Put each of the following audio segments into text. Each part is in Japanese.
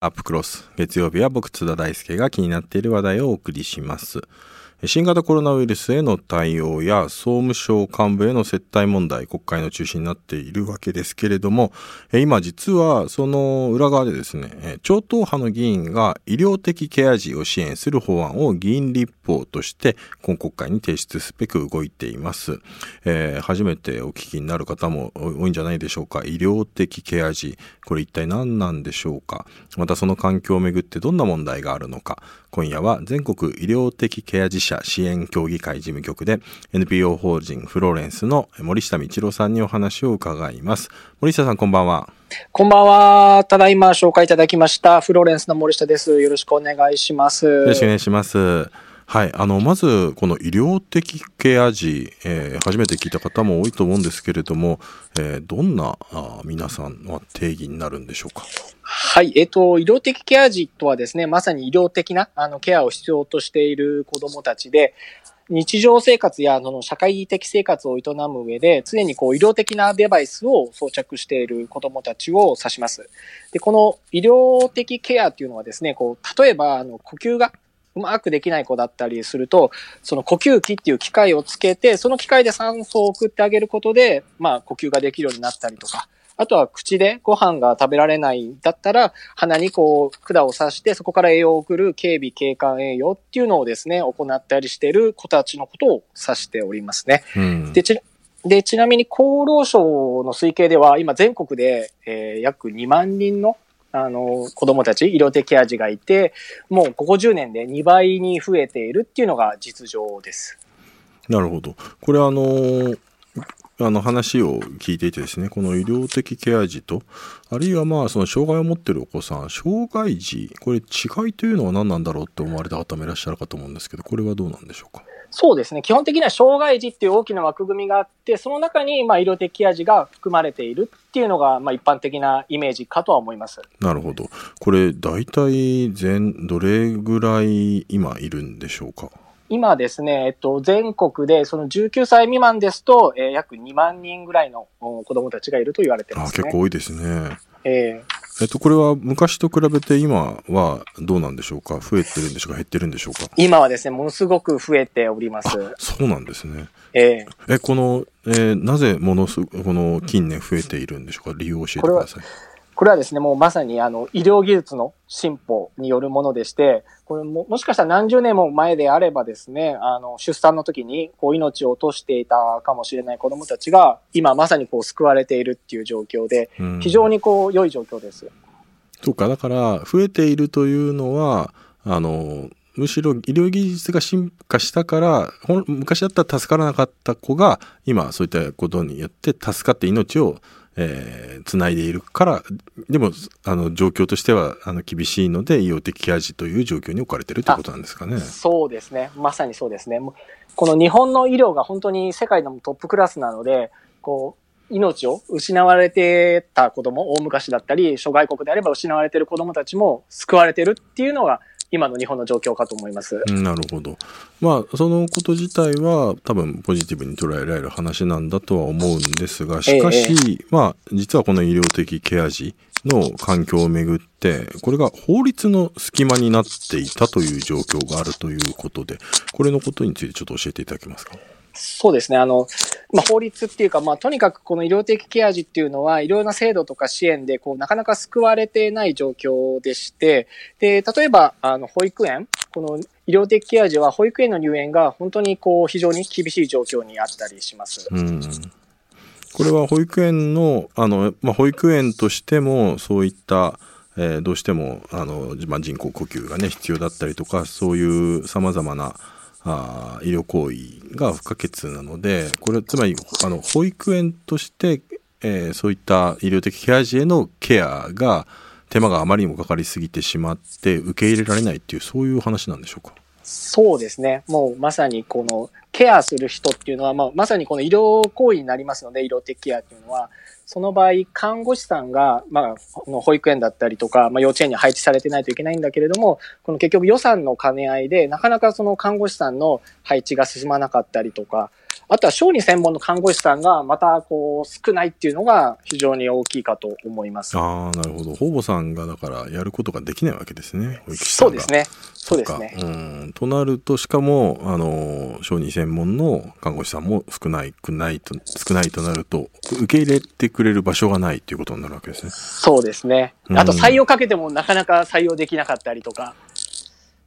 アップクロス。月曜日は僕津田大輔が気になっている話題をお送りします。新型コロナウイルスへの対応や総務省幹部への接待問題国会の中心になっているわけですけれども今実はその裏側でですね超党派の議員が医療的ケア児を支援する法案を議員立法として今国会に提出すべく動いています、えー、初めてお聞きになる方も多いんじゃないでしょうか。医療的ケア児これ一体何なんでしょうか。またその環境をめぐってどんな問題があるのか。今夜は全国医療的ケア児者支援協議会事務局で NPO 法人フローレンスの森下道郎さんにお話を伺います。森下さんこんばんは。こんばんは。ただいま紹介いただきましたフローレンスの森下です。よろしくお願いします。よろしくお願いします。はい、あのまずこの医療的ケア児、えー、初めて聞いた方も多いと思うんですけれども、えー、どんなあ皆さんの定義になるんでしょうか？はい、えっ、と、医療的ケア児とはですね、まさに医療的なあのケアを必要としている子供たちで、日常生活やその社会的生活を営む上で、常にこう医療的なデバイスを装着している子供たちを指します。で、この医療的ケアっていうのはですね、こう、例えば、あの、呼吸がうまくできない子だったりすると、その呼吸器っていう機械をつけて、その機械で酸素を送ってあげることで、まあ呼吸ができるようになったりとか、あとは口でご飯が食べられないだったら、鼻にこう管を刺して、そこから栄養を送る警備警官栄養っていうのをですね、行ったりしている子たちのことを指しておりますね。うん、でちで、ちなみに厚労省の推計では、今全国で、えー、約2万人のあの、子供たち、医療的ケア児がいて、もうここ10年で2倍に増えているっていうのが実情です。なるほど。これあのあの話を聞いていてですね、この医療的ケア児と、あるいはまあその障害を持っているお子さん、障害児、これ違いというのは何なんだろうって思われた方もいらっしゃるかと思うんですけど、これはどうなんでしょうか？そうですね。基本的には障害児っていう大きな枠組みがあって、その中にまあ医療的ケア児が含まれているっていうのがまあ一般的なイメージかとは思います。なるほど。これ大体全、どれぐらい今いるんでしょうか？今ですね、えっと、全国でその19歳未満ですと、えー、約2万人ぐらいの子供たちがいると言われてます、ね、あ結構多いですね。えーえっと、これは昔と比べて今はどうなんでしょうか？増えてるんでしょうか？減ってるんでしょうか？今はですね、ものすごく増えております。そうなんですね。えー、え、この、えー、なぜものす、この近年増えているんでしょうか？理由を教えてください。これはですね、もうまさにあの医療技術の進歩によるものでして、これももしかしたら何十年も前であればですね、あの出産の時にこう命を落としていたかもしれない子供たちが今まさにこう救われているっていう状況で、非常にこう良い状況です。そうか、だから増えているというのは、あの、むしろ医療技術が進化したから昔だったら助からなかった子が今そういったことによって助かって命をえー、つないでいるからでもあの状況としてはあの厳しいので医療的ケア児という状況に置かれてるということなんですかね。そうですねまさにそうですねこの日本の医療が本当に世界のトップクラスなのでこう命を失われてた子供大昔だったり諸外国であれば失われてる子供たちも救われてるっていうのが今の日本の状況かと思います。なるほど。まあ、そのこと自体は多分ポジティブに捉えられる話なんだとは思うんですが、しかし、ええ、まあ、実はこの医療的ケア児の環境をめぐって、これが法律の隙間になっていたという状況があるということで、これのことについてちょっと教えていただけますか？そうですね。あの、まあ、法律っていうか、まあ、とにかくこの医療的ケア児っていうのは、いろんな制度とか支援で、こう、なかなか救われてない状況でして、で、例えば、あの、保育園、この医療的ケア児は保育園の入園が本当にこう、非常に厳しい状況にあったりします。うんこれは保育園の、あの、まあ、保育園としても、そういった、えー、どうしても、あの、まあ、人工呼吸がね、必要だったりとか、そういう様々な、あ医療行為が不可欠なのでこれはつまりあの保育園として、えー、そういった医療的ケア児へのケアが手間があまりにもかかりすぎてしまって受け入れられないっていうそういう話なんでしょうか？そうですね。もうまさにこのケアする人っていうのは、まあ、まさにこの医療行為になりますので、医療的ケアっていうのは、その場合、看護師さんが、まあ、保育園だったりとか、まあ、幼稚園に配置されてないといけないんだけれども、この結局予算の兼ね合いで、なかなかその看護師さんの配置が進まなかったりとか、あとは小児専門の看護師さんがまたこう少ないっていうのが非常に大きいかと思います。ああ、なるほど。保母さんがだからやることができないわけですね。保育士さんがそうです。ね。そうですね。うん。となると、しかも、あの、小児専門の看護師さんも少ない、くないと、少ないとなると、受け入れてくれる場所がないっていうことになるわけですね。そうですね。うんあと採用かけてもなかなか採用できなかったりとか、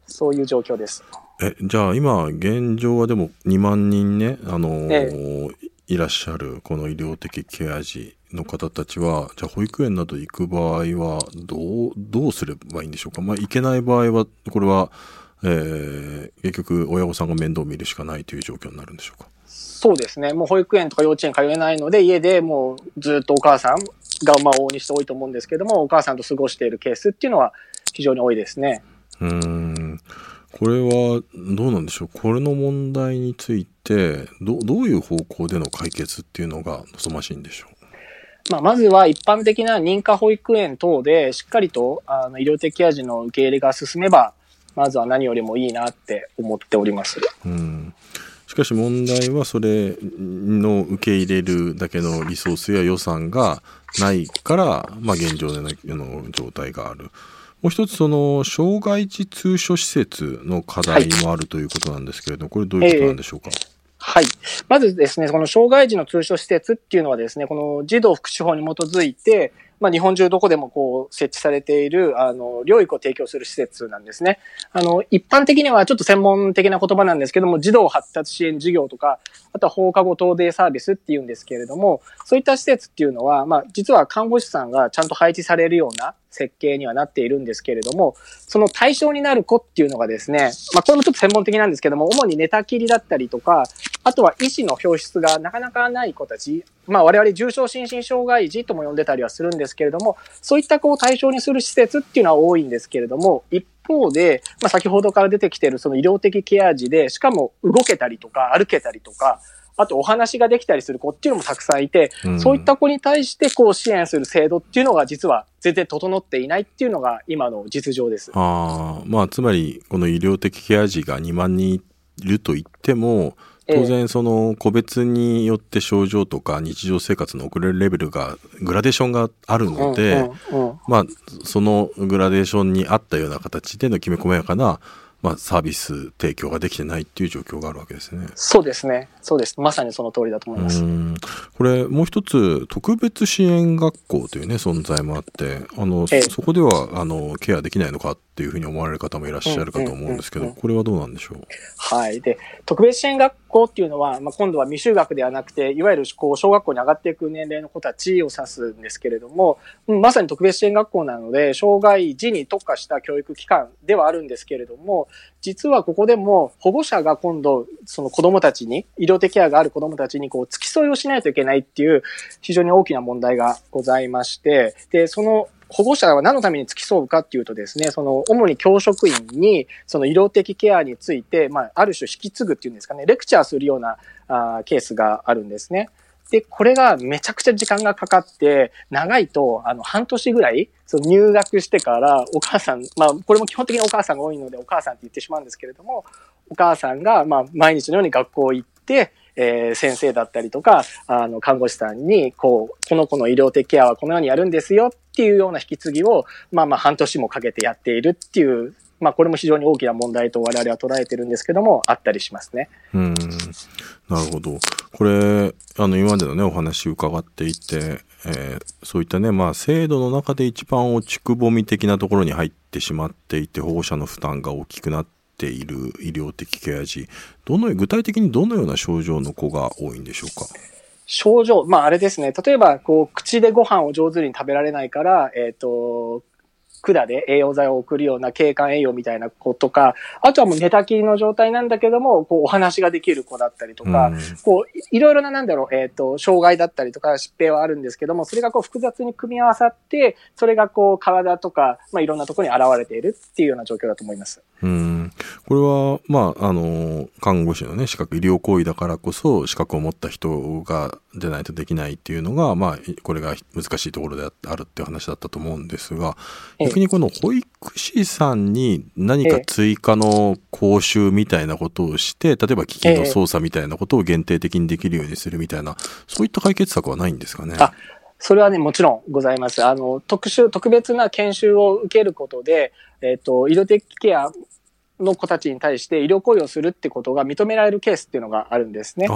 そういう状況です。え、じゃあ今、現状はでも2万人ね、あのーいらっしゃる、この医療的ケア児の方たちは、じゃあ保育園など行く場合は、どう、どうすればいいんでしょうか？まあ、行けない場合は、これは、えー、結局、親御さんが面倒を見るしかないという状況になるんでしょうか？そうですね。もう保育園とか幼稚園通えないので、家でもうずっとお母さんがまあ往々にして多いと思うんですけども、お母さんと過ごしているケースっていうのは非常に多いですね。うーん。これは、どうなんでしょう？これの問題について、ど、どういう方向での解決っていうのが望ましいんでしょう？まあ、まずは一般的な認可保育園等でしっかりとあの医療的ケア児の受け入れが進めば、まずは何よりもいいなって思っております。うん。しかし問題はそれの受け入れるだけのリソースや予算がないから、まあ現状での状態がある。もう一つその、障害児通所施設の課題もあるということなんですけれども、これどういうことなんでしょうか、はい。まずですね、この障害児の通所施設っていうのはですね、この児童福祉法に基づいて、まあ、日本中どこでもこう設置されている、あの、療育を提供する施設なんですね。あの、一般的にはちょっと専門的な言葉なんですけども、児童発達支援事業とか、あとは放課後等デイサービスっていうんですけれども、そういった施設っていうのは、まあ、実は看護師さんがちゃんと配置されるような設計にはなっているんですけれども、その対象になる子っていうのがですね、まあ、これもちょっと専門的なんですけども、主に寝たきりだったりとか、あとは医師の表出がなかなかない子たち、まあ我々重症心身障害児とも呼んでたりはするんですけれども、そういった子を対象にする施設っていうのは多いんですけれども、一方で、まあ先ほどから出てきているその医療的ケア児で、しかも動けたりとか歩けたりとか、あとお話ができたりする子っていうのもたくさんいて、うんそういった子に対してこう支援する制度っていうのが実は全然整っていないっていうのが今の実情です。ああ、まあ、つまり、この医療的ケア児が2万人いると言っても、当然その個別によって症状とか日常生活の遅れるレベルがグラデーションがあるので、まあそのグラデーションに合ったような形でのきめ細やかな、まあ、サービス提供ができてないっていう状況があるわけですね。そうですね。そうです。まさにその通りだと思います。うんこれもう一つ特別支援学校というね存在もあってあの、ええそこではあのケアできないのかっていうふうに思われる方もいらっしゃるかと思うんですけどこれはどうなんでしょう？はい。で、特別支援学校っていうのは、まあ、今度は未就学ではなくて、いわゆるこう小学校に上がっていく年齢の子たちを指すんですけれども、まさに特別支援学校なので、障害児に特化した教育機関ではあるんですけれども、実はここでも保護者が今度、その子供たちに、医療的ケアがある子供たちにこう付き添いをしないといけないっていう非常に大きな問題がございまして、で、その保護者は何のために付き添うかっていうとですね、その主に教職員にその医療的ケアについて、まあ、ある種引き継ぐっていうんですかね、レクチャーするようなあーケースがあるんですね。で、これがめちゃくちゃ時間がかかって、長いと、あの、半年ぐらい、その入学してから、お母さん、まあ、これも基本的にお母さんが多いので、お母さんって言ってしまうんですけれども、お母さんが、まあ、毎日のように学校行って、えー先生だったりとか、あの、看護師さんに、こう、この子の医療的ケアはこのようにやるんですよっていうような引き継ぎを、まあまあ半年もかけてやっているっていう、まあこれも非常に大きな問題と我々は捉えてるんですけども、あったりしますね。うんなるほどこれあの今までのねお話伺っていて、えーそういったねまあ制度の中で一番落ちくぼみ的なところに入ってしまっていて保護者の負担が大きくなっている医療的ケア児どの具体的にどのような症状の子が多いんでしょうか？症状、まああれですね、例えば、こう、口でご飯を上手に食べられないから、えっ、と、管で栄養剤を送るような経管栄養みたいな子とか、あとはもう寝たきりの状態なんだけども、こう、お話ができる子だったりとか、うん。こう、いいろいろな、なんだろう、えっ、と、障害だったりとか疾病はあるんですけども、それがこう、複雑に組み合わさって、それがこう、体とか、まあ、いろんなところに現れているっていうような状況だと思います。うんうん、これは、まあ、あの、看護師のね、資格、医療行為だからこそ、資格を持った人が、でないとできないっていうのが、まあ、これが難しいところであるっていう話だったと思うんですが、逆にこの保育士さんに何か追加の講習みたいなことをして、例えば機器の操作みたいなことを限定的にできるようにするみたいな、そういった解決策はないんですかね？それはね、もちろんございます。あの、特殊、特別な研修を受けることで、えっ、ー、と、医療的ケアの子たちに対して医療行為をするってことが認められるケースっていうのがあるんですね。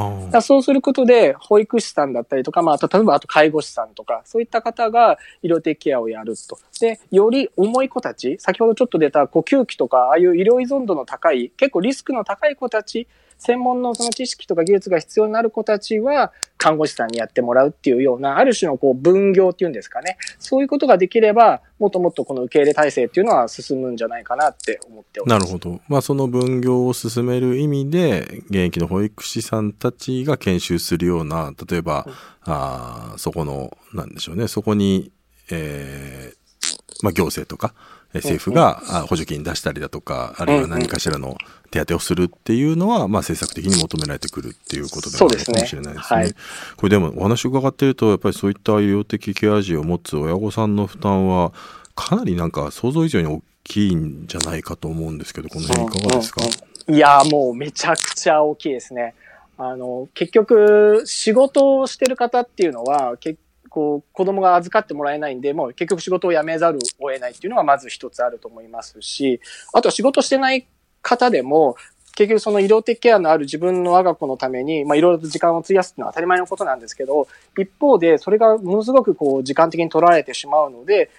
そうすることで、保育士さんだったりとか、まあ、例えばあと介護士さんとか、そういった方が医療的ケアをやると。で、より重い子たち、先ほどちょっと出た呼吸器とか、ああいう医療依存度の高い、結構リスクの高い子たち専門のその知識とか技術が必要になる子たちは、看護師さんにやってもらうっていうような、ある種のこう分業っていうんですかね。そういうことができれば、もっともっとこの受け入れ体制っていうのは進むんじゃないかなって思っております。なるほど。まあその分業を進める意味で、現役の保育士さんたちが研修するような、例えば、うん、あそこの、なんでしょうね、そこに、えー、まあ行政とか、政府が補助金出したりだとか、あるいは何かしらの手当をするっていうのは、まあ政策的に求められてくるっていうことでもあるかもしれないですね。はい、これでもお話伺っていると、やっぱりそういった医療的ケア児を持つ親御さんの負担は、かなりなんか想像以上に大きいんじゃないかと思うんですけど、この辺いかがですか、いや、もうめちゃくちゃ大きいですね。あの、結局、仕事をしてる方っていうのは、結こう、子供が預かってもらえないんで、もう結局仕事を辞めざるを得ないっていうのがまず一つあると思いますし、あとは仕事してない方でも、結局その医療的ケアのある自分の我が子のために、まあいろいろと時間を費やすっていうのは当たり前のことなんですけど、一方でそれがものすごくこう時間的に取られてしまうので、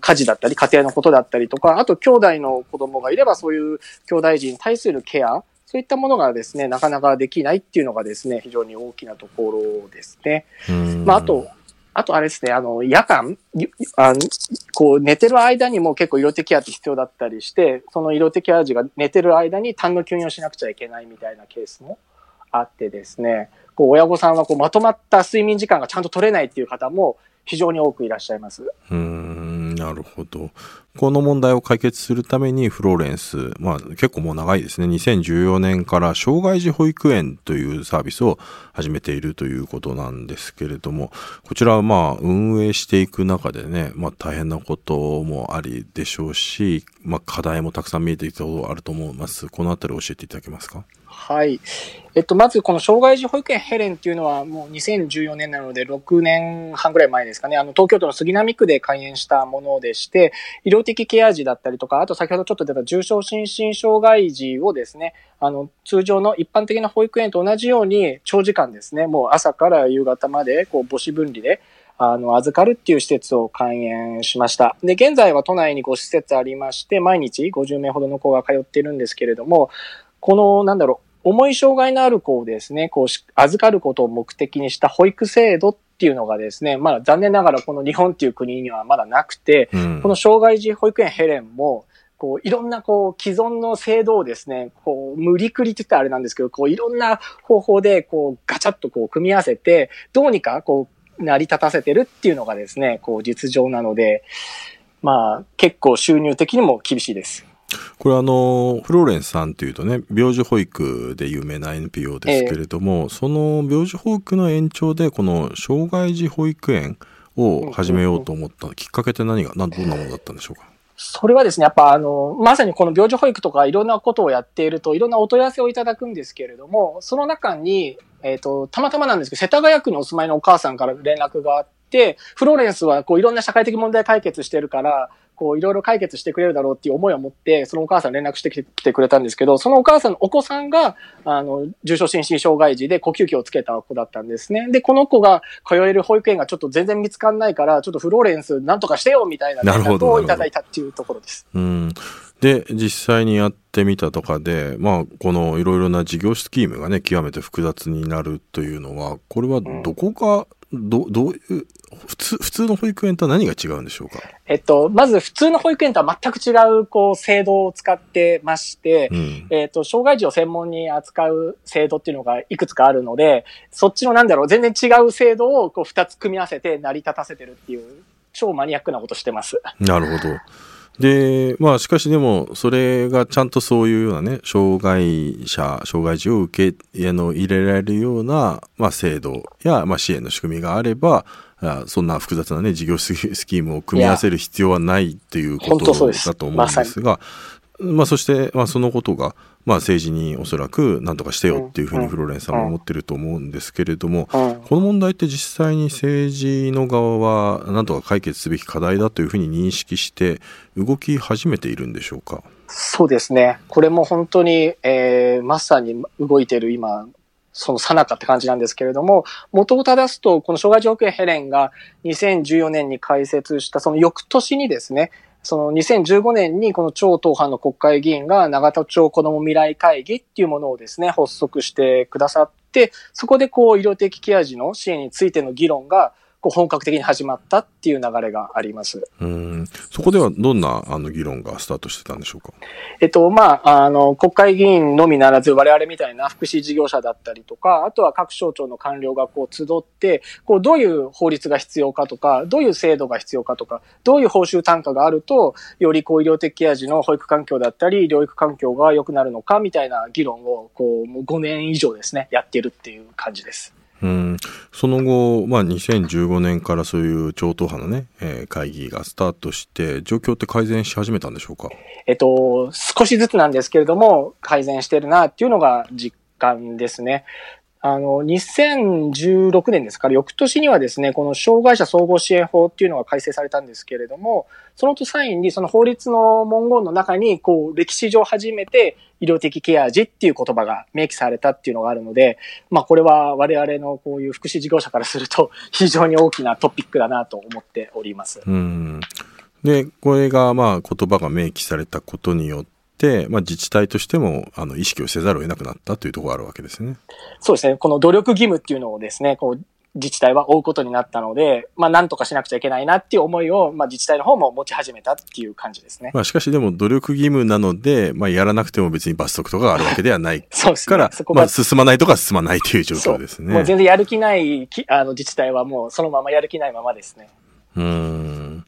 家事だったり、家庭のことだったりとか、あと兄弟の子供がいればそういう兄弟児に対するケア、そういったものがですね、なかなかできないっていうのがですね、非常に大きなところですね。まああと、あとあれですね、あの、夜間、あのこう寝てる間にも結構色的ケアって必要だったりして、その色的ケア児が寝てる間に痰の吸引をしなくちゃいけないみたいなケースもあってですね、こう親御さんはこうまとまった睡眠時間がちゃんと取れないっていう方も非常に多くいらっしゃいます。うーん、なるほど。この問題を解決するためにフローレンス、まあ結構もう長いですね。2014年から障害児保育園というサービスを始めているということなんですけれども、こちらはまあ運営していく中でね、まあ大変なこともありでしょうし、まあ課題もたくさん見えてきたことあると思います。このあたり教えていただけますか？はい。えっと、まずこの障害児保育園ヘレンっていうのはもう2014年なので6年半ぐらい前ですかね。あの、東京都の杉並区で開園したものでして、医療的ケア児だったりとか、あと先ほどちょっと出た重症心身障害児をですね、あの、通常の一般的な保育園と同じように長時間ですね、もう朝から夕方まで、こう、母子分離で、あの、預かるっていう施設を開園しました。で、現在は都内に5施設ありまして、毎日50名ほどの子が通っているんですけれども、この、なんだろう、重い障害のある子をですね、こう、預かることを目的にした保育制度っていうのがですね、まだ残念ながらこの日本っていう国にはまだなくて、うん、この障害児保育園ヘレンも、こう、いろんなこう、既存の制度をですね、こう、無理くりって言ったらあれなんですけど、こう、いろんな方法で、こう、ガチャッとこう、組み合わせて、どうにかこう、成り立たせてるっていうのがですね、こう、実情なので、まあ、結構収入的にも厳しいです。これあの、フローレンスさんというとね、病児保育で有名な NPO ですけれども、えー、その病児保育の延長で、この障害児保育園を始めようと思ったきっかけって何が、どんなものだったんでしょうか？それはですね、やっぱあの、まさにこの病児保育とかいろんなことをやっていると、いろんなお問い合わせをいただくんですけれども、その中に、えっ、ー、と、たまたまなんですけど、世田谷区にお住まいのお母さんから連絡があって、フローレンスはこういろんな社会的問題解決してるから、こう、いろいろ解決してくれるだろうっていう思いを持って、そのお母さん連絡してきてくれたんですけど、そのお母さんのお子さんが、あの、重症心身障害児で呼吸器をつけた子だったんですね。で、この子が通える保育園がちょっと全然見つかんないから、ちょっとフローレンスなんとかしてよみたいな連絡をいただいたっていうところです。うん。で、実際にやってみたとかで、まあ、このいろいろな事業スキームがね、極めて複雑になるというのは、これはどこがど、どういう、普通、普通の保育園とは何が違うんでしょうか？えっと、まず普通の保育園とは全く違う、こう、制度を使ってまして、うん、えっと、障害児を専門に扱う制度っていうのがいくつかあるので、そっちのなんだろう、全然違う制度をこう、二つ組み合わせて成り立たせてるっていう、超マニアックなことしてます。なるほど。で、まあ、しかしでも、それがちゃんとそういうようなね、障害者、障害児を受け、あの、入れられるような、まあ、制度や、まあ、支援の仕組みがあれば、そんな複雑なね、事業スキームを組み合わせる必要はないっていうことだと思うんですが、まあ、そして、まあ、そのことが、まあ、政治におそらく何とかしてよっていうふうにフローレンさんも思ってると思うんですけれども、この問題って実際に政治の側は何とか解決すべき課題だというふうに認識して動き始めているんでしょうか？そうですね。これも本当に、えー、まさに動いてる今、そのさなかって感じなんですけれども、元を正すと、この障害児保育園ヘレンが2014年に開設したその翌年にですね、その2015年にこの超党派の国会議員が長田町子ども未来会議っていうものをですね、発足してくださって、そこでこう医療的ケア児の支援についての議論がこう本格的に始まったっていう流れがあります。うんそこではどんなあの議論がスタートしてたんでしょうか？えっと、まあ、あの、国会議員のみならず我々みたいな福祉事業者だったりとか、あとは各省庁の官僚がこう集って、こうどういう法律が必要かとか、どういう制度が必要かとか、どういう報酬単価があると、よりこう医療的ケア児の保育環境だったり、療育環境が良くなるのかみたいな議論を、こう、もう5年以上ですね、やっているっていう感じです。うん、その後、まあ、2015年からそういう超党派のね、えー、会議がスタートして、状況って改善し始めたんでしょうか？えっと、少しずつなんですけれども、改善してるなっていうのが実感ですね。あの、2016年ですか？ら、翌年にはですね、この障害者総合支援法っていうのが改正されたんですけれども、その際に、その法律の文言の中に、こう、歴史上初めて医療的ケア児っていう言葉が明記されたっていうのがあるので、まあ、これは我々のこういう福祉事業者からすると、非常に大きなトピックだなと思っております。うんで、これがまあ言葉が明記されたことによって、、まあ、自治体としてもあの意識をせざるを得なくなったというところがあるわけですね。そうですね。この努力義務っていうのをですね、こう自治体は追うことになったので、まあ、なんとかしなくちゃいけないなっていう思いを、まあ、自治体の方も持ち始めたっていう感じですね。まあ、しかしでも努力義務なので、まあ、やらなくても別に罰則とかがあるわけではないそうです、ね、から、まあ、進まないとか進まないという状況ですね。もう全然やる気ないあの自治体はもうそのままやる気ないままですね。うん。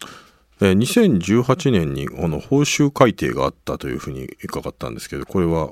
2018年にあの報酬改定があったというふうに伺ったんですけど、これは？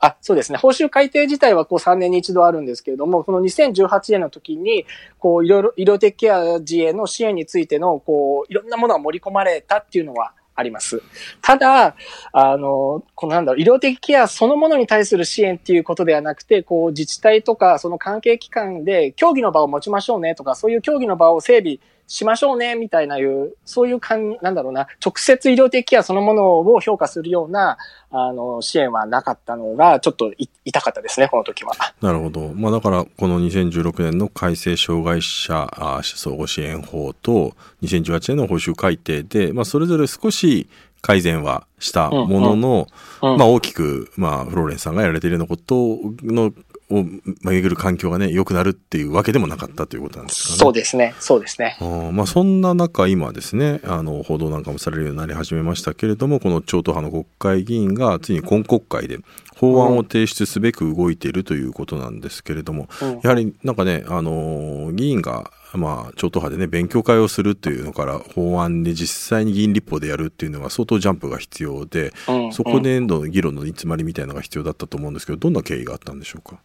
あ、そうですね。報酬改定自体はこう3年に一度あるんですけれども、この2018年の時に、こういろいろ医療的ケア児への支援についての、こういろんなものが盛り込まれたっていうのはあります。ただ、あの、このなんだろう、医療的ケアそのものに対する支援っていうことではなくて、こう自治体とかその関係機関で協議の場を持ちましょうねとか、そういう協議の場を整備しましょうね、みたいないう、そういうかん、なんだろうな、直接医療的ケアそのものを評価するような、あの、支援はなかったのが、ちょっと痛かったですね、この時は。なるほど。まあだから、この2016年の改正障害者相互支援法と、2018年の報酬改定で、まあそれぞれ少し改善はしたものの、うんうん、まあ大きく、まあフローレンさんがやられているようなことのを巡る環境がね、良くなるっていうわけでもなかったということなんですかね。そうですね。そうですね。あまあ、そんな中、今ですね、あの、報道なんかもされるようになり始めましたけれども、この超党派の国会議員が、ついに今国会で法案を提出すべく動いているということなんですけれども、うん、やはりなんかね、あの、議員がまあ、超党派でね、勉強会をするっていうのから、法案で実際に議員立法でやるっていうのが相当ジャンプが必要で、うんうん、そこでの議論の煮詰まりみたいなのが必要だったと思うんですけど、どんな経緯があったんでしょうか？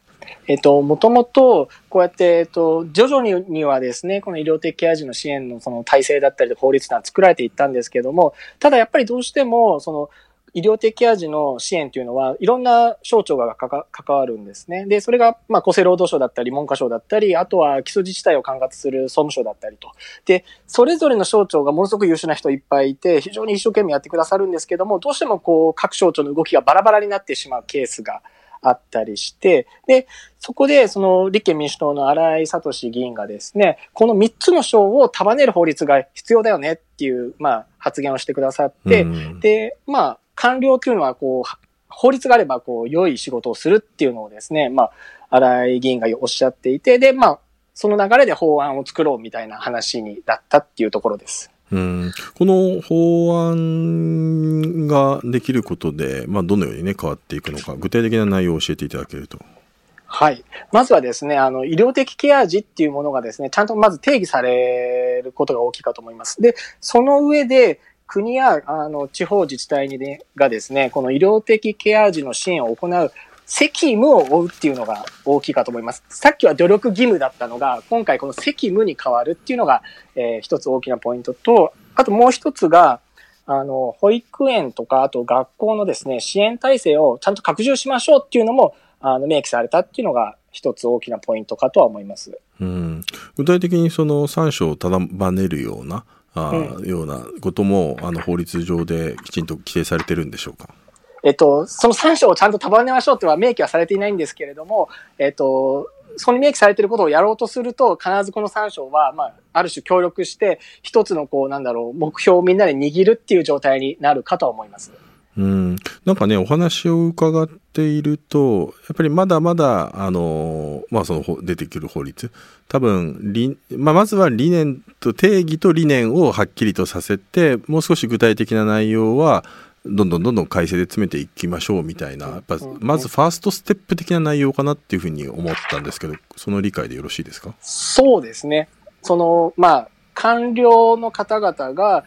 えっと、もともと、こうやって、えっと、徐々にはですね、この医療的ケア児の支援のその体制だったり法律が作られていったんですけども、ただやっぱりどうしても、その、医療的ケア児の支援というのは、いろんな省庁が関わるんですね。で、それが、まあ、厚生労働省だったり、文科省だったり、あとは基礎自治体を管轄する総務省だったりと。で、それぞれの省庁がものすごく優秀な人いっぱいいて、非常に一生懸命やってくださるんですけども、どうしてもこう、各省庁の動きがバラバラになってしまうケースがあったりして、で、そこで、その立憲民主党の荒井聡議員がですね、この3つの省を束ねる法律が必要だよねっていう、まあ、発言をしてくださって、うん、で、まあ、官僚っていうのは、こう、法律があれば、こう、良い仕事をするっていうのをですね、まあ、荒井議員がおっしゃっていて、で、まあ、その流れで法案を作ろうみたいな話になったっていうところです。うん、この法案ができることで、まあ、どのように、ね、変わっていくのか、具体的な内容を教えていただけると。はい。まずはですね、あの、医療的ケア児っていうものがですね、ちゃんとまず定義されることが大きいかと思います。で、その上で、国やあの地方自治体に、ね、がですね、この医療的ケア児の支援を行う責務を負うっていうのが大きいかと思います。さっきは努力義務だったのが、今回この責務に変わるっていうのが、えー、一つ大きなポイントと、あともう一つが、あの、保育園とか、あと学校のですね、支援体制をちゃんと拡充しましょうっていうのも、あの、明記されたっていうのが一つ大きなポイントかとは思います。うん。具体的にその三章を束ねるような、あ、うん、ようなことも、あの、法律上できちんと規定されてるんでしょうか？えっと、その3章をちゃんと束ねましょうっては明記はされていないんですけれども、えっと、そこに明記されていることをやろうとすると、必ずこの3章は、まあ、ある種協力して、一つのこう、なんだろう、目標をみんなで握るっていう状態になるかと思います。うん、なんかね、お話を伺っていると、やっぱりまだまだ、あの、まあ、その出てくる法律、多分、まあ、まずは理念と、定義と理念をはっきりとさせて、もう少し具体的な内容は、どんどんどんどん改正で詰めていきましょうみたいな、やっぱまずファーストステップ的な内容かなっていうふうに思ったんですけど、その理解でよろしいですか？そうですね。その、まあ、官僚の方々が、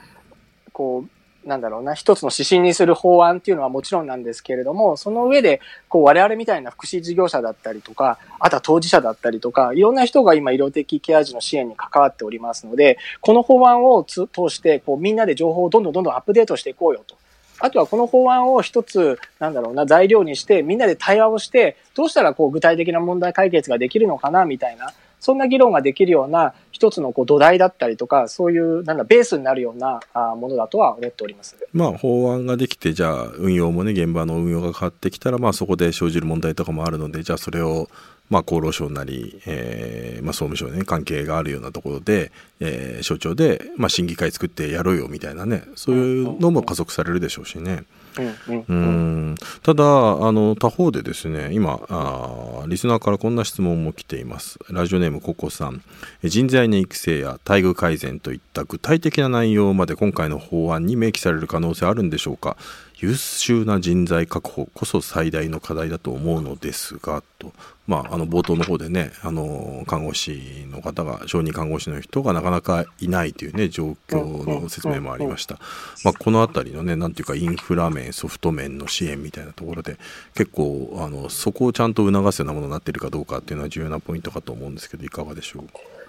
こう、なんだろうな、一つの指針にする法案っていうのはもちろんなんですけれども、その上で、こう、我々みたいな福祉事業者だったりとか、あとは当事者だったりとか、いろんな人が今医療的ケア児の支援に関わっておりますので、この法案を通して、こう、みんなで情報をどんどんどんどんアップデートしていこうよと。あとはこの法案を一つ、なんだろうな、材料にして、みんなで対話をして、どうしたらこう具体的な問題解決ができるのかな、みたいな、そんな議論ができるような一つのこう土台だったりとか、そういうなんだベースになるようなものだとは思っております。まあ法案ができて、じゃあ運用もね、現場の運用が変わってきたら、まあそこで生じる問題とかもあるので、じゃあそれをまあ、厚労省なり、えーまあ、総務省ね関係があるようなところで、えー、省庁で、まあ、審議会作ってやろうよみたいなねそういうのも加速されるでしょうしね。うんただあの他方でですね今あリスナーからこんな質問も来ています。ラジオネームココさん。人材の育成や待遇改善といった具体的な内容まで今回の法案に明記される可能性あるんでしょうか優秀な人材確保こそ最大の課題だと思うのですがと。まあ、あの冒頭の方でねあの看護師の方が小児看護師の人がなかなかいないというね状況の説明もありました、まあ、この辺りのねなんていうかインフラ面ソフト面の支援みたいなところで結構あのそこをちゃんと促すようなものになっているかどうかっていうのは重要なポイントかと思うんですけどいかがでしょう？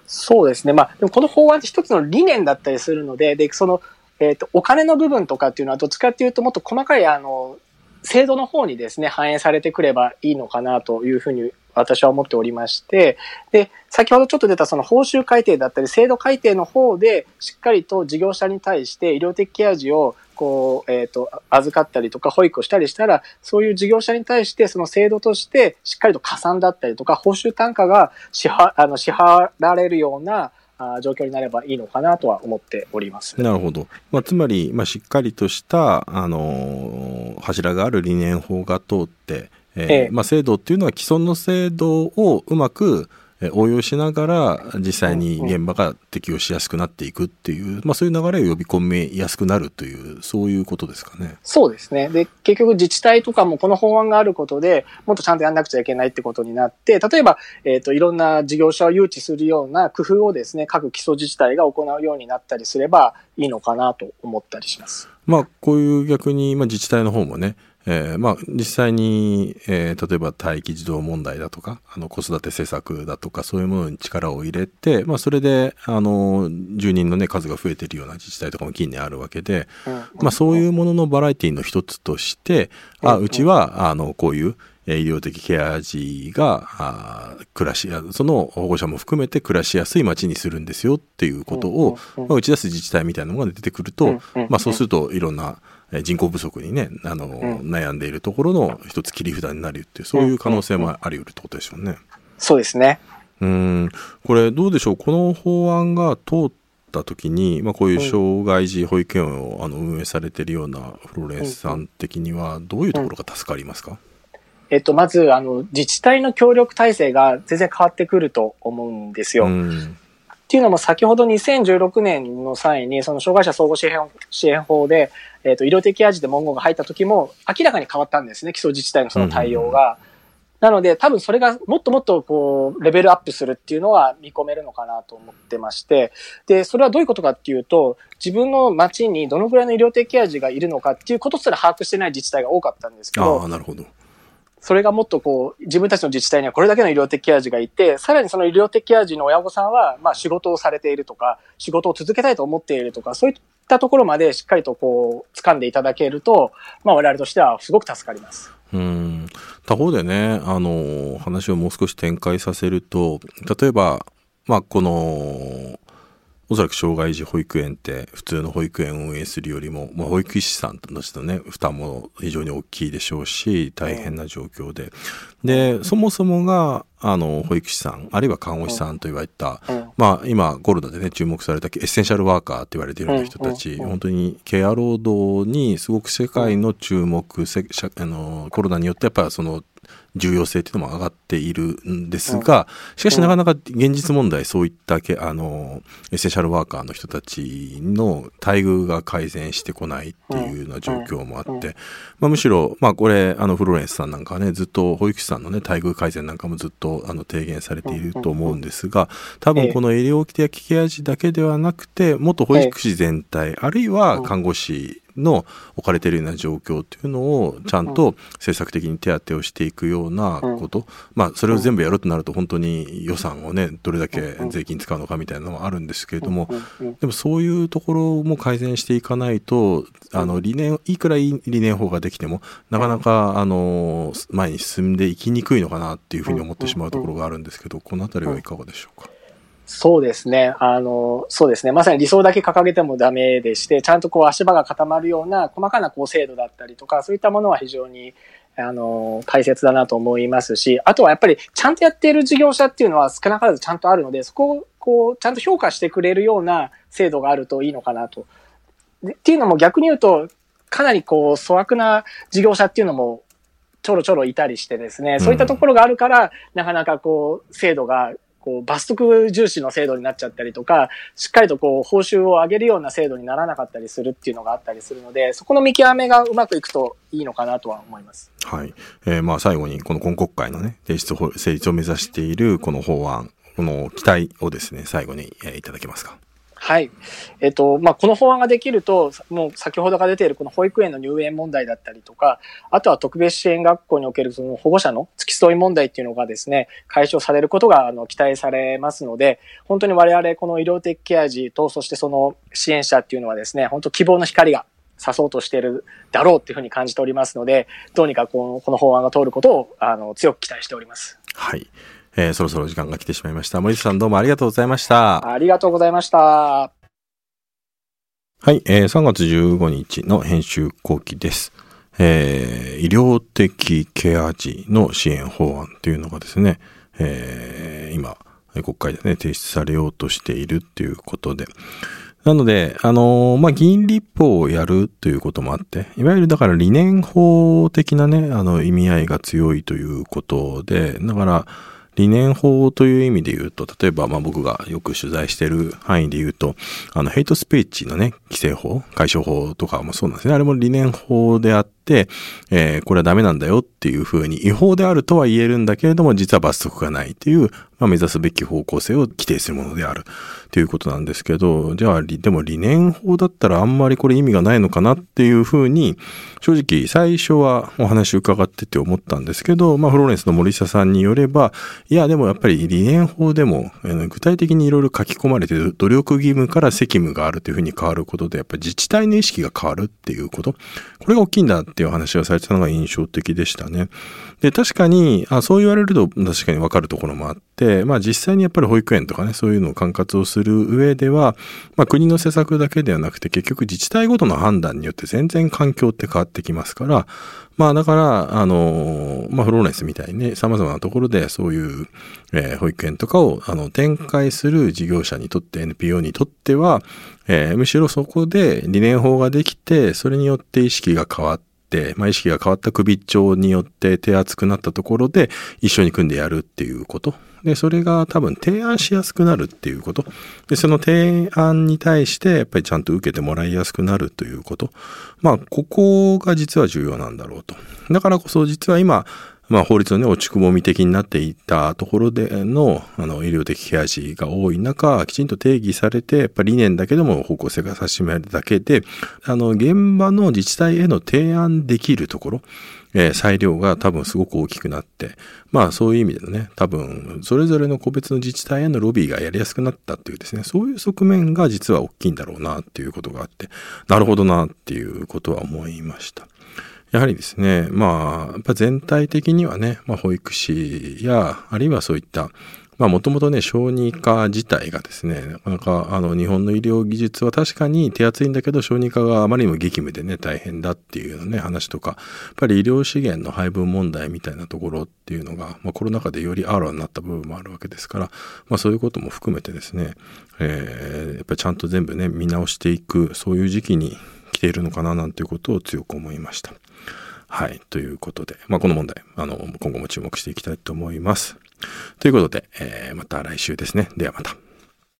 そうですね、まあ、でもこの法案って一つの理念だったりするのででそのえっ、ー、と、お金の部分とかっていうのはどっちかっていうともっと細かい、あの、制度の方にですね、反映されてくればいいのかなというふうに私は思っておりまして、で、先ほどちょっと出たその報酬改定だったり、制度改定の方で、しっかりと事業者に対して医療的ケア児をこう、えっ、ー、と、預かったりとか保育をしたりしたら、そういう事業者に対してその制度としてしっかりと加算だったりとか、報酬単価が支払あの支払われるような状況になればいいのかなとは思っております。なるほど。まあ、つまり、まあ、しっかりとした、あのー、柱がある理念法が通って、えー、ええ、まあ、制度っていうのは既存の制度をうまく応用しながら実際に現場が適用しやすくなっていくっていう、まあ、そういう流れを呼び込みやすくなるというそういうことですかね。そうですね。で、結局自治体とかもこの法案があることでもっとちゃんとやんなくちゃいけないってことになって、例えば、えっ、ー、と、いろんな事業者を誘致するような工夫をですね、各基礎自治体が行うようになったりすればいいのかなと思ったりします。まあ、こういう逆に、まあ、自治体の方もね、えー、まあ、実際に、えー、例えば待機児童問題だとか、あの子育て施策だとか、そういうものに力を入れて、まあ、それで、あの、住人のね、数が増えているような自治体とかも近年あるわけで、まあ、そういうもののバラエティの一つとして、あ、うちは、あの、こういう、医療的ケア児があ暮らしやその保護者も含めて暮らしやすい街にするんですよっていうことを、まあ、打ち出す自治体みたいなのが出てくると、まあ、そうするといろんな人口不足にねあの、悩んでいるところの一つ切り札になるっていうそういう可能性もあり得るってことでしょうね。そうですね。うん。これどうでしょう？この法案が通った時に、まあ、こういう障害児保育園をあの運営されているようなフロレンスさん的にはどういうところが助かりますか、うん。えっと、まず、あの、自治体の協力体制が全然変わってくると思うんですよ。うん、っていうのも、先ほど2016年の際に、その障害者総合支援支援法で、えっと、医療的味で文言が入った時も、明らかに変わったんですね、基礎自治体のその対応が。なので、多分それがもっともっとこう、レベルアップするっていうのは見込めるのかなと思ってまして、で、それはどういうことかっていうと、自分の町にどのぐらいの医療的ケア児がいるのかっていうことすら把握してない自治体が多かったんですけど、ああ、なるほど。それがもっとこう、自分たちの自治体にはこれだけの医療的ケア児がいて、さらにその医療的ケア児の親御さんは、まあ仕事をされているとか、仕事を続けたいと思っているとか、そういったところまでしっかりとこう、掴んでいただけると、まあ我々としてはすごく助かります。うん他方でねあの話をもう少し展開させると例えばまあこのおそらく障害児保育園って普通の保育園を運営するよりも、まあ、保育士さんとしてのね負担も非常に大きいでしょうし大変な状況で。でそもそもがあの保育士さんあるいは看護師さんと言われた、まあ今コロナでね注目されたエッセンシャルワーカーって言われているような人たち、本当にケア労働にすごく世界の注目、あのコロナによってやっぱりその重要性っていうのも上がっているんですが、しかしなかなか現実問題そういったけあのエッセンシャルワーカーの人たちの待遇が改善してこないっていうような状況もあって、まあ、むしろ、まあ、これあのフローレンスさんなんかはねずっと保育士さんのね待遇改善なんかもずっとあの提言されていると思うんですが多分この医療的ケア児だけではなくて元保育士全体あるいは看護師の置かれているような状況というのをちゃんと政策的に手当てをしていくようなこと、まあそれを全部やるとなると本当に予算をねどれだけ税金使うのかみたいなのもあるんですけれどもでもそういうところも改善していかないとあの理念いくらいい理念法ができてもなかなかあの前に進んでいきにくいのかなっていうふうに思ってしまうところがあるんですけどこの辺りはいかがでしょうか？そうですね。あの、そうですね。まさに理想だけ掲げてもダメでして、ちゃんとこう足場が固まるような細かなこう制度だったりとか、そういったものは非常に、あの、大切だなと思いますし、あとはやっぱりちゃんとやっている事業者っていうのは少なからずちゃんとあるので、そこをこう、ちゃんと評価してくれるような制度があるといいのかなと。っていうのも逆に言うと、かなりこう、粗悪な事業者っていうのもちょろちょろいたりしてですね、そういったところがあるから、なかなかこう、制度がこう、罰則重視の制度になっちゃったりとか、しっかりとこう、報酬を上げるような制度にならなかったりするっていうのがあったりするので、そこの見極めがうまくいくといいのかなとは思います。はい。えー、まあ最後に、この今国会のね、提出成立を目指しているこの法案、この期待をですね、最後に、えー、いただけますか。はい。えっと、まあ、この法案ができると、もう先ほどが出ているこの保育園の入園問題だったりとか、あとは特別支援学校におけるその保護者の付き添い問題っていうのがですね、解消されることがあの期待されますので、本当に我々この医療的ケア児と、そしてその支援者っていうのはですね、本当希望の光が刺そうとしているだろうっていうふうに感じておりますので、どうにかこのこの法案が通ることをあの強く期待しております。はい。えー、そろそろ時間が来てしまいました。森下さんどうもありがとうございました。ありがとうございました。はい、えー、3月15日の編集後期です。えー、医療的ケア児の支援法案というのがですね、えー、今、国会でね、提出されようとしているっていうことで、なので、あのー、まあ、議員立法をやるということもあって、いわゆるだから理念法的なね、あの意味合いが強いということで、だから、理念法という意味で言うと、例えば、まあ僕がよく取材してる範囲で言うと、あの、ヘイトスピーチのね、規制法、解消法とかもそうなんですね。あれも理念法であって、えー、これはダメなんだよっていうふうに、違法であるとは言えるんだけれども、実は罰則がないっていう、まあ、目指すべき方向性を規定するものであるということなんですけど、じゃあ、でも理念法だったらあんまりこれ意味がないのかなっていうふうに、正直最初はお話伺ってて思ったんですけど、まあ、フローレンスの森下さんによれば、いや、でもやっぱり理念法でも、具体的にいろいろ書き込まれてる努力義務から責務があるというふうに変わることで、やっぱり自治体の意識が変わるっていうこと、これが大きいんだってていう話がされてたのが印象的でしたね。で、確かに、あそう言われると確かにわかるところもあって、まあ実際にやっぱり保育園とかね、そういうのを管轄をする上では、まあ国の施策だけではなくて結局自治体ごとの判断によって全然環境って変わってきますから、まあだから、あの、まあフローレンスみたいにね、様々なところでそういう、えー、保育園とかをあの展開する事業者にとって NPO にとっては、えー、むしろそこで理念法ができて、それによって意識が変わって、まあ、意識が変わった首長によって手厚くなったところで一緒に組んでやるっていうこと。で、それが多分提案しやすくなるっていうこと。で、その提案に対してやっぱりちゃんと受けてもらいやすくなるということ。まあ、ここが実は重要なんだろうと。だからこそ実は今、まあ、法律のね、落ちくぼみ的になっていたところでの、あの、医療的ケア児が多い中、きちんと定義されて、やっぱ理念だけでも方向性が指しめるだけで、あの、現場の自治体への提案できるところ、えー、裁量が多分すごく大きくなって、まあそういう意味でのね、多分それぞれの個別の自治体へのロビーがやりやすくなったっていうですね、そういう側面が実は大きいんだろうなっていうことがあって、なるほどなっていうことは思いました。やはりですね、まあ、やっぱ全体的にはね、まあ、保育士や、あるいはそういったまあもともとね、小児科自体がですね、なかなかあの日本の医療技術は確かに手厚いんだけど、小児科があまりにも激務でね、大変だっていうね、話とか、やっぱり医療資源の配分問題みたいなところっていうのが、まあコロナ禍でよりあらになった部分もあるわけですから、まあそういうことも含めてですね、えー、やっぱりちゃんと全部ね、見直していく、そういう時期に来ているのかななんていうことを強く思いました。はい。ということで、まあこの問題、あの、今後も注目していきたいと思います。ということで、えー、また来週ですね。ではまた。